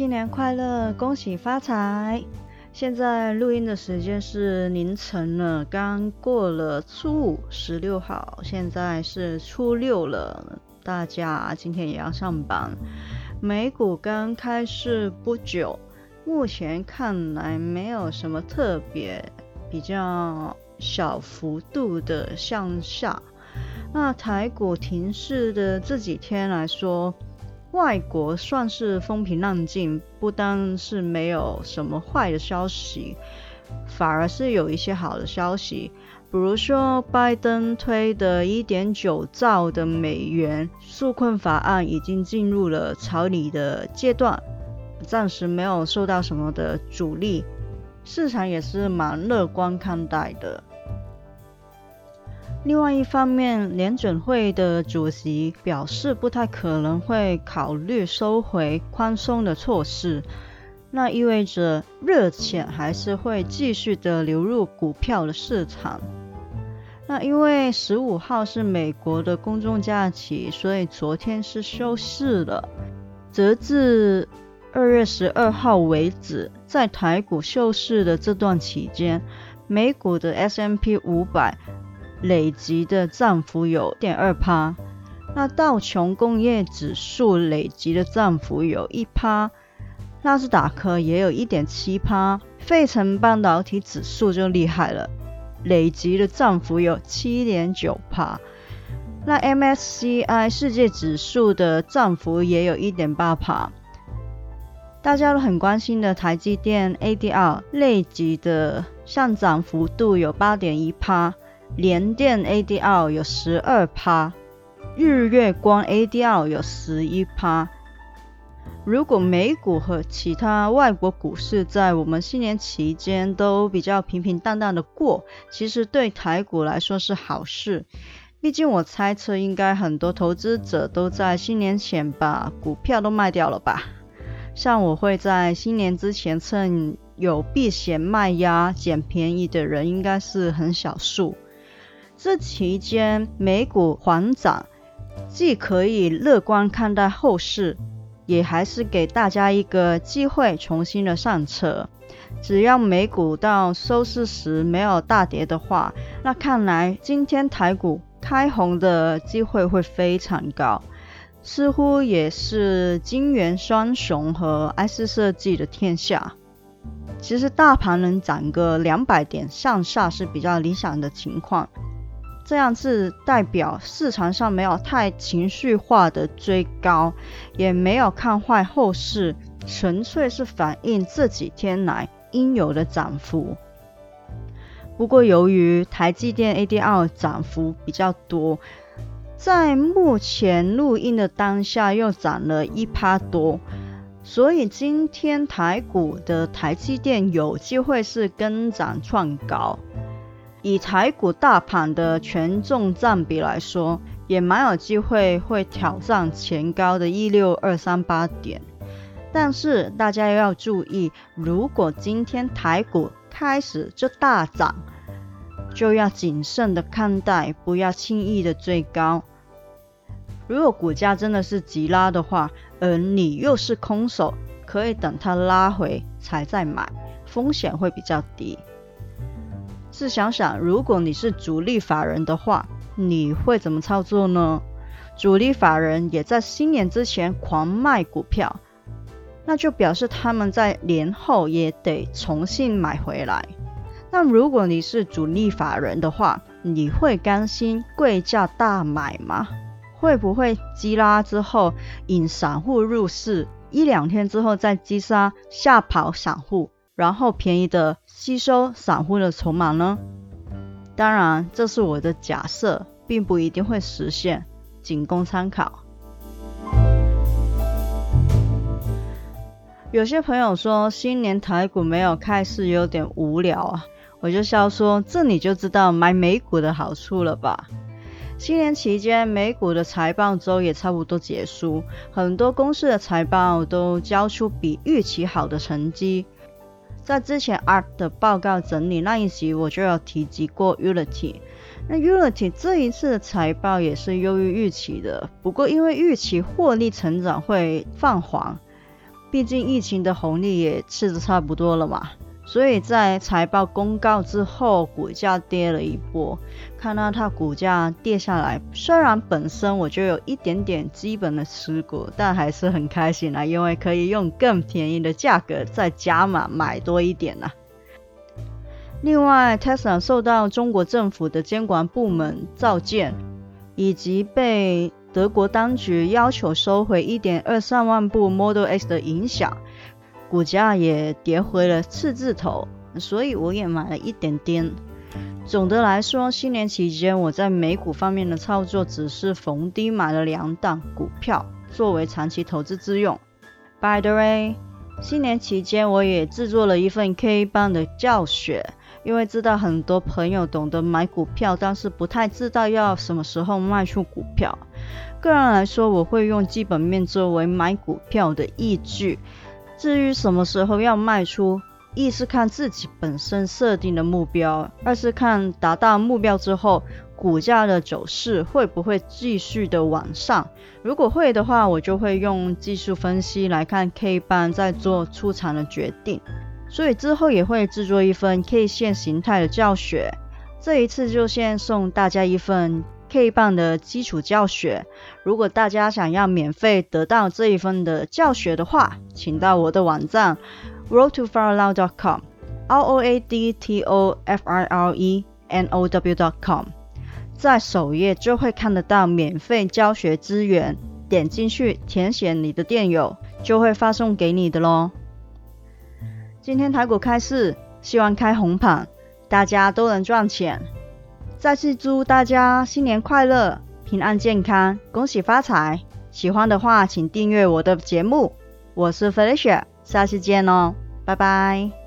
新年快乐，恭喜发财！现在录音的时间是凌晨了，刚过了初五，十六号，现在是初六了。大家今天也要上班。美股刚开市不久，目前看来没有什么特别。比较小幅度的向下。那台股停市的这几天来说，外国算是风平浪静，不单是没有什么坏的消息，反而是有一些好的消息。比如说，拜登推的1.9兆的美元纾困法案已经进入了草拟的阶段，暂时没有受到什么的阻力。市场也是蛮乐观看待的。另外一方面，联准会的主席表示不太可能会考虑收回宽松的措施，那意味着热钱还是会继续的流入股票的市场。那因为十五号是美国的公众假期，所以昨天是休市了，折至。二月十二号为止，在台股休市的这段期间，美股的 S M P 五百累积的涨幅有点二趴，那道琼工业指数累积的涨幅有一趴，纳斯达克也有一点七趴，费城半导体指数就厉害了，累积的涨幅有七点九趴，那 M S C I 世界指数的涨幅也有一点八趴。大家都很关心的台积电 ADR 累计的上涨幅度有八点一趴，联电 ADR 有十二趴，日月光 ADR 有十一趴。如果美股和其他外国股市在我们新年期间都比较平平淡淡的过，其实对台股来说是好事。毕竟我猜测，应该很多投资者都在新年前把股票都卖掉了吧。像我会在新年之前趁有避险卖压、捡便宜的人，应该是很少数。这期间美股缓涨，既可以乐观看待后市，也还是给大家一个机会重新的上车。只要美股到收市时没有大跌的话，那看来今天台股开红的机会会非常高。似乎也是金元双雄和 S 设计的天下。其实大盘能涨个两百点上下是比较理想的情况，这样是代表市场上没有太情绪化的追高，也没有看坏后市，纯粹是反映这几天来应有的涨幅。不过由于台积电 ADR 涨幅比较多。在目前录音的当下，又涨了一趴多，所以今天台股的台积电有机会是跟涨创高。以台股大盘的权重占比来说，也蛮有机会会挑战前高的一六二三八点。但是大家要注意，如果今天台股开始就大涨，就要谨慎的看待，不要轻易的追高。如果股价真的是急拉的话，而你又是空手，可以等它拉回才再买，风险会比较低。试想想，如果你是主力法人的话，你会怎么操作呢？主力法人也在新年之前狂卖股票，那就表示他们在年后也得重新买回来。那如果你是主力法人的话，你会甘心贵价大买吗？会不会积拉之后引散户入市，一两天之后再击杀吓跑散户，然后便宜的吸收散户的筹码呢？当然，这是我的假设，并不一定会实现，仅供参考。有些朋友说新年台股没有开市有点无聊啊，我就笑说，这你就知道买美股的好处了吧？新年期间，美股的财报周也差不多结束，很多公司的财报都交出比预期好的成绩。在之前 Art 的报告整理那一集，我就有提及过 Unity。那 Unity 这一次的财报也是优于预期的，不过因为预期获利成长会放缓，毕竟疫情的红利也吃的差不多了嘛。所以在财报公告之后，股价跌了一波。看到它股价跌下来，虽然本身我就有一点点基本的持股，但还是很开心啊，因为可以用更便宜的价格再加码买多一点呐。另外，Tesla 受到中国政府的监管部门召见，以及被德国当局要求收回一点二三万部 Model X 的影响。股价也跌回了四字头，所以我也买了一点点。总的来说，新年期间我在美股方面的操作只是逢低买了两档股票，作为长期投资之用。By the way，新年期间我也制作了一份 K 棒的教学，因为知道很多朋友懂得买股票，但是不太知道要什么时候卖出股票。个人来说，我会用基本面作为买股票的依据。至于什么时候要卖出，一是看自己本身设定的目标，二是看达到目标之后股价的走势会不会继续的往上。如果会的话，我就会用技术分析来看 K 棒，再做出场的决定。所以之后也会制作一份 K 线形态的教学。这一次就先送大家一份。K 棒的基础教学，如果大家想要免费得到这一份的教学的话，请到我的网站 roadtofirenow.com，r o a d t o f i r e n o w.com，在首页就会看得到免费教学资源，点进去填写你的电邮，就会发送给你的喽。今天台股开市，希望开红盘，大家都能赚钱。再次祝大家新年快乐、平安健康、恭喜发财！喜欢的话，请订阅我的节目。我是 Felicia，下期见哦，拜拜。